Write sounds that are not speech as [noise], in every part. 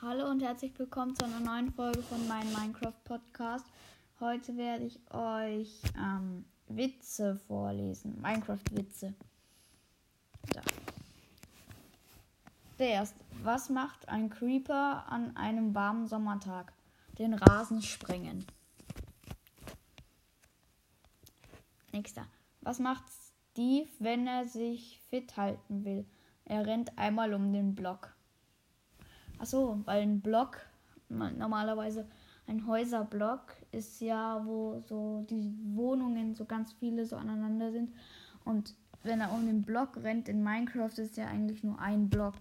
Hallo und herzlich willkommen zu einer neuen Folge von meinem Minecraft Podcast. Heute werde ich euch ähm, Witze vorlesen. Minecraft-Witze. Der erste. Was macht ein Creeper an einem warmen Sommertag? Den Rasen sprengen. Nächster. Was macht Steve, wenn er sich fit halten will? Er rennt einmal um den Block. Achso, weil ein Block, normalerweise ein Häuserblock, ist ja, wo so die Wohnungen so ganz viele so aneinander sind. Und wenn er um den Block rennt in Minecraft, ist ja eigentlich nur ein Block.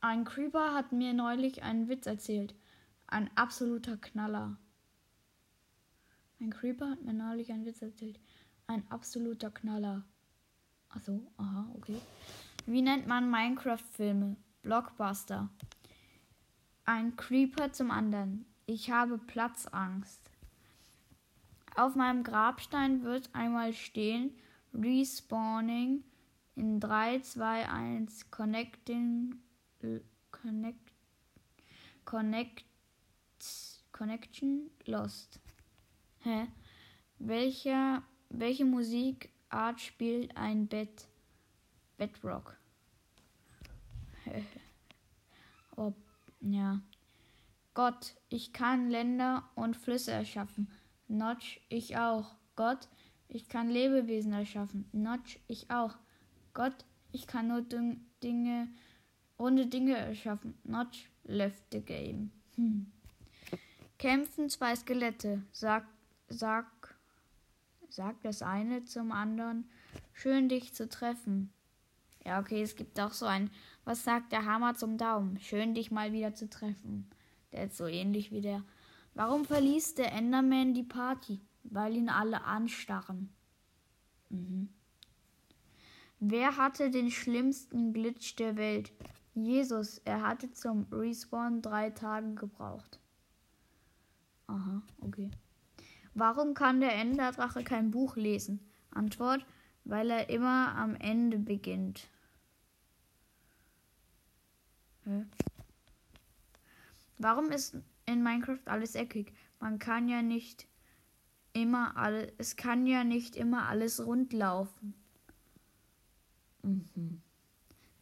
Ein Creeper hat mir neulich einen Witz erzählt. Ein absoluter Knaller. Ein Creeper hat mir neulich einen Witz erzählt. Ein absoluter Knaller. Achso, aha, okay. Wie nennt man Minecraft-Filme? Blockbuster. Ein Creeper zum anderen. Ich habe Platzangst. Auf meinem Grabstein wird einmal stehen Respawning in 3, 2, 1 Connecting Connect Connect Connection Lost. Hä? Welcher, welche Musikart spielt ein Bett? Bedrock. [laughs] Ja. Gott, ich kann Länder und Flüsse erschaffen. Notch, ich auch. Gott, ich kann Lebewesen erschaffen. Notch, ich auch. Gott, ich kann nur Dinge, runde Dinge erschaffen. Notch, left the game. Hm. Kämpfen zwei Skelette. Sag, sag, sagt das eine zum anderen. Schön dich zu treffen. Ja, okay, es gibt auch so ein, was sagt der Hammer zum Daumen? Schön dich mal wieder zu treffen. Der ist so ähnlich wie der. Warum verließ der Enderman die Party? Weil ihn alle anstarren. Mhm. Wer hatte den schlimmsten Glitch der Welt? Jesus, er hatte zum Respawn drei Tage gebraucht. Aha, okay. Warum kann der Enderdrache kein Buch lesen? Antwort, weil er immer am Ende beginnt. Warum ist in Minecraft alles eckig? Man kann ja nicht immer alles, es kann ja nicht immer alles rund laufen. Mhm.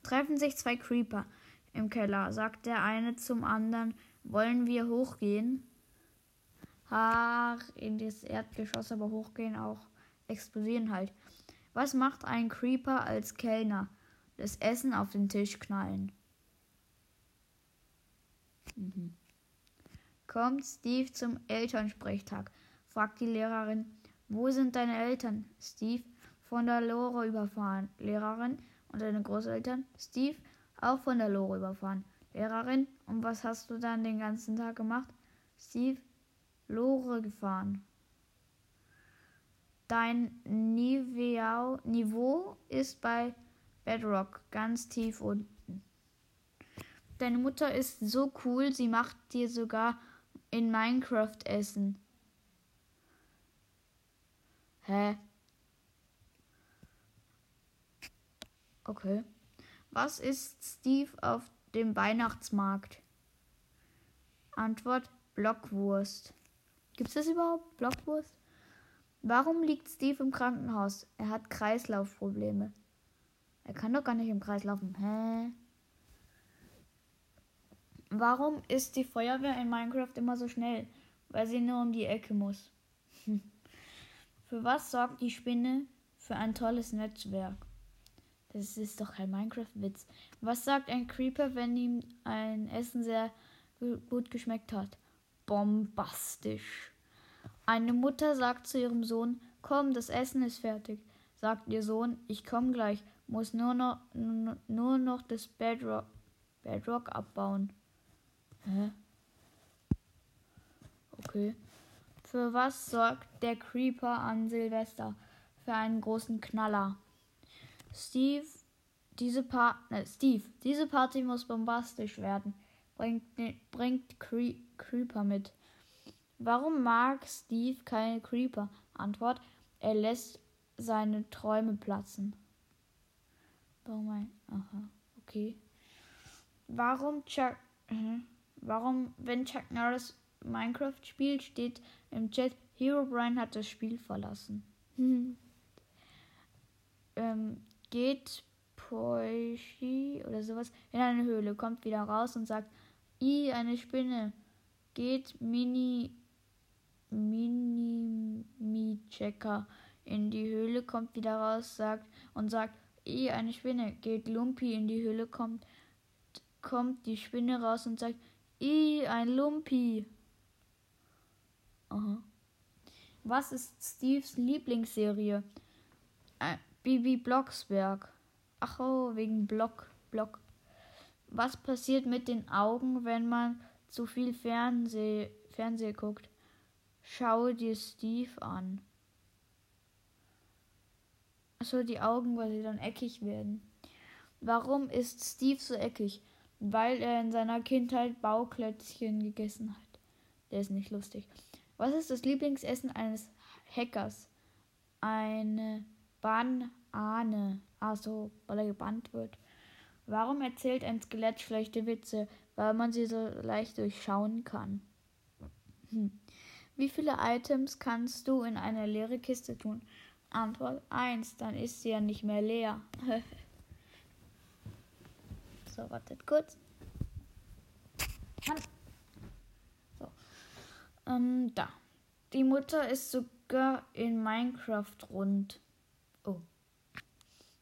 Treffen sich zwei Creeper im Keller, sagt der eine zum anderen, wollen wir hochgehen? Ach, in das Erdgeschoss aber hochgehen auch explodieren halt. Was macht ein Creeper als Kellner? Das Essen auf den Tisch knallen. Mhm. Kommt Steve zum Elternsprechtag, fragt die Lehrerin. Wo sind deine Eltern? Steve, von der Lore überfahren. Lehrerin, und deine Großeltern? Steve, auch von der Lore überfahren. Lehrerin, und was hast du dann den ganzen Tag gemacht? Steve, Lore gefahren. Dein Niveau ist bei Bedrock ganz tief unten. Deine Mutter ist so cool, sie macht dir sogar in Minecraft Essen. Hä? Okay. Was ist Steve auf dem Weihnachtsmarkt? Antwort Blockwurst. Gibt es das überhaupt? Blockwurst? Warum liegt Steve im Krankenhaus? Er hat Kreislaufprobleme. Er kann doch gar nicht im Kreis laufen. Hä? Warum ist die Feuerwehr in Minecraft immer so schnell? Weil sie nur um die Ecke muss. [laughs] Für was sorgt die Spinne? Für ein tolles Netzwerk. Das ist doch kein Minecraft-Witz. Was sagt ein Creeper, wenn ihm ein Essen sehr gut geschmeckt hat? Bombastisch. Eine Mutter sagt zu ihrem Sohn, komm, das Essen ist fertig. Sagt ihr Sohn, ich komm gleich, muss nur noch, nur noch das Bedrock, Bedrock abbauen. Hä? Okay. Für was sorgt der Creeper an Silvester? Für einen großen Knaller. Steve, diese pa ne, Steve, diese Party muss bombastisch werden. Bringt, ne, bringt Cre Creeper mit. Warum mag Steve keine Creeper? Antwort: Er lässt seine Träume platzen. Warum ein? Aha, okay. Warum Chuck. Mhm. Warum, wenn Chuck Norris Minecraft spielt, steht im Chat, Hero Brian hat das Spiel verlassen. [laughs] ähm, geht Poishi oder sowas in eine Höhle, kommt wieder raus und sagt, I, eine Spinne. Geht Mini Mini-Mi-Checker in die Höhle, kommt wieder raus, sagt und sagt, I, eine Spinne. Geht Lumpi in die Höhle, kommt kommt die Spinne raus und sagt, I, ein Lumpi. Aha. Was ist Steves Lieblingsserie? Äh, Bibi Blocksberg. Ach oh, wegen Block, Block. Was passiert mit den Augen, wenn man zu viel Fernseh, Fernseh guckt? Schau dir Steve an. Achso, die Augen, weil sie dann eckig werden. Warum ist Steve so eckig? Weil er in seiner Kindheit Bauklötzchen gegessen hat. Der ist nicht lustig. Was ist das Lieblingsessen eines Hackers? Eine Banane. Achso, weil er gebannt wird. Warum erzählt ein Skelett schlechte Witze? Weil man sie so leicht durchschauen kann. Hm. Wie viele Items kannst du in eine leere Kiste tun? Antwort 1, dann ist sie ja nicht mehr leer. [laughs] so, wartet kurz. So. Ähm, da. Die Mutter ist sogar in Minecraft rund. Oh.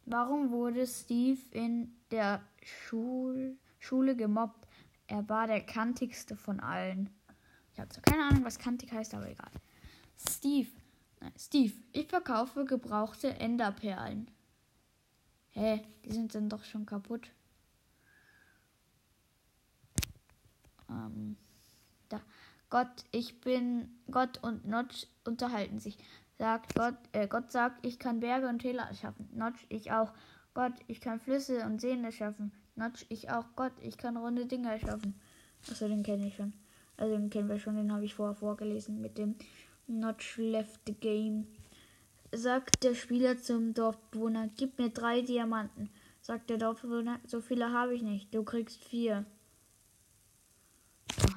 Warum wurde Steve in der Schul Schule gemobbt? Er war der kantigste von allen. Ich habe zwar keine Ahnung, was kantig heißt, aber egal. Steve. Nein, Steve, ich verkaufe gebrauchte Enderperlen. Hä, die sind dann doch schon kaputt. Ähm, da. Gott, ich bin Gott und Notch unterhalten sich. Sagt Gott, äh, Gott sagt, ich kann Berge und Täler erschaffen. Notch, ich auch. Gott, ich kann Flüsse und Seen erschaffen. Notch, ich auch. Gott, ich kann runde Dinge erschaffen. Achso, den kenne ich schon. Also den kennen wir schon, den habe ich vorher vorgelesen mit dem Notch left the game. Sagt der Spieler zum Dorfbewohner, gib mir drei Diamanten. Sagt der Dorfbewohner, so viele habe ich nicht. Du kriegst vier.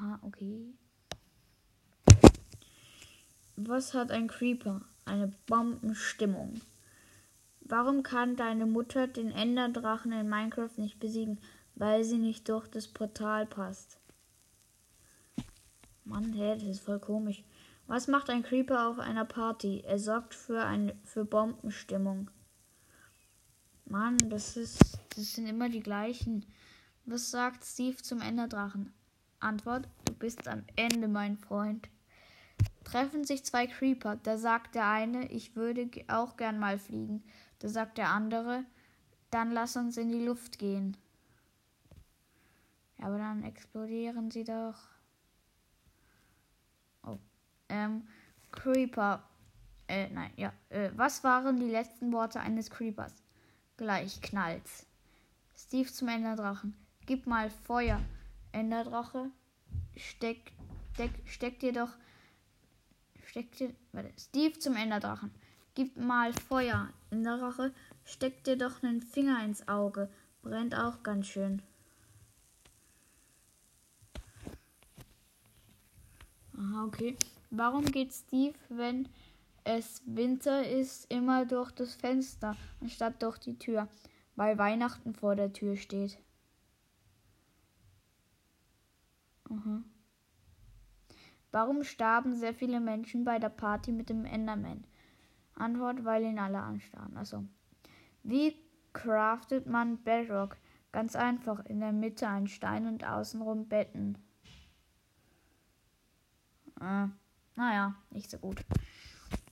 Aha, okay. Was hat ein Creeper? Eine Bombenstimmung. Warum kann deine Mutter den Enderdrachen in Minecraft nicht besiegen? Weil sie nicht durch das Portal passt. Mann, hä, das ist voll komisch. Was macht ein Creeper auf einer Party? Er sorgt für eine für Bombenstimmung. Mann, das ist das sind immer die gleichen. Was sagt Steve zum Enderdrachen? Antwort: Du bist am Ende, mein Freund. Treffen sich zwei Creeper. Da sagt der eine, ich würde auch gern mal fliegen. Da sagt der andere, dann lass uns in die Luft gehen. Ja, aber dann explodieren sie doch. Oh. Ähm, Creeper. Äh, nein, ja. Äh, was waren die letzten Worte eines Creepers? Gleich knallt's. Steve zum Enderdrachen. Gib mal Feuer. Enderdrache. Steck, steck, steck dir doch. Steck dir. Warte. Steve zum Enderdrachen. Gib mal Feuer. Enderdrache. Steck dir doch einen Finger ins Auge. Brennt auch ganz schön. Aha, okay. Warum geht Steve, wenn es Winter ist, immer durch das Fenster anstatt durch die Tür? Weil Weihnachten vor der Tür steht. Aha. Warum starben sehr viele Menschen bei der Party mit dem Enderman? Antwort, weil ihn alle anstarren. Also, wie craftet man Bedrock? Ganz einfach, in der Mitte ein Stein und außenrum Betten. Äh, naja, nicht so gut.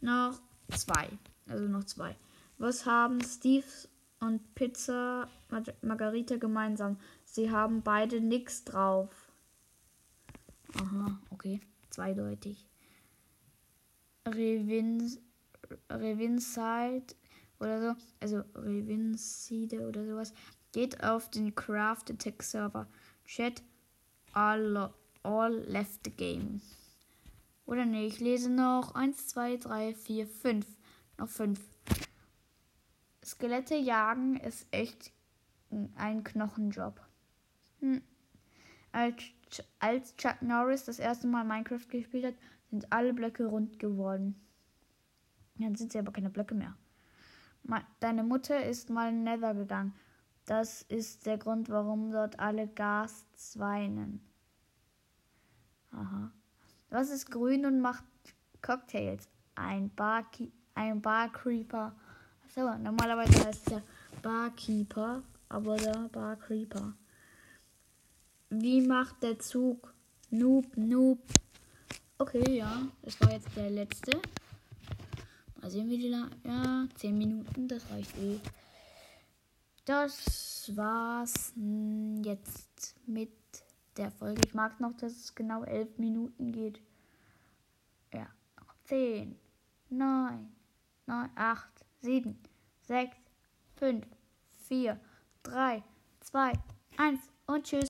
Noch zwei. Also noch zwei. Was haben Steve und Pizza Margarita gemeinsam? Sie haben beide nichts drauf. Aha, okay. Zweideutig. Revin, Revinside oder so, also Revinside oder sowas, geht auf den Craft Attack Server. Chat all, all left the game. Oder nee, ich lese noch 1, 2, 3, 4, 5. Noch 5. Skelette jagen ist echt ein Knochenjob. Hm. Als, Chuck Norris das erste Mal Minecraft gespielt hat, sind alle Blöcke rund geworden. Dann sind sie aber keine Blöcke mehr. Deine Mutter ist mal in Nether gegangen. Das ist der Grund, warum dort alle Gasts weinen. Aha. Was ist grün und macht Cocktails? Ein Barkeeper. Ein Barcreeper. So, normalerweise heißt es ja Barkeeper, aber der Barcreeper. Wie macht der Zug? Noob, noob. Okay, ja, das war jetzt der letzte. Mal sehen, wie die lang. Ja, 10 Minuten, das reicht eh. Das war's jetzt mit der Folge. Ich mag noch, dass es genau 11 Minuten geht. Ja, 10, 9, 9, 8, 7, 6, 5, 4, 3, 2, 1 und tschüss.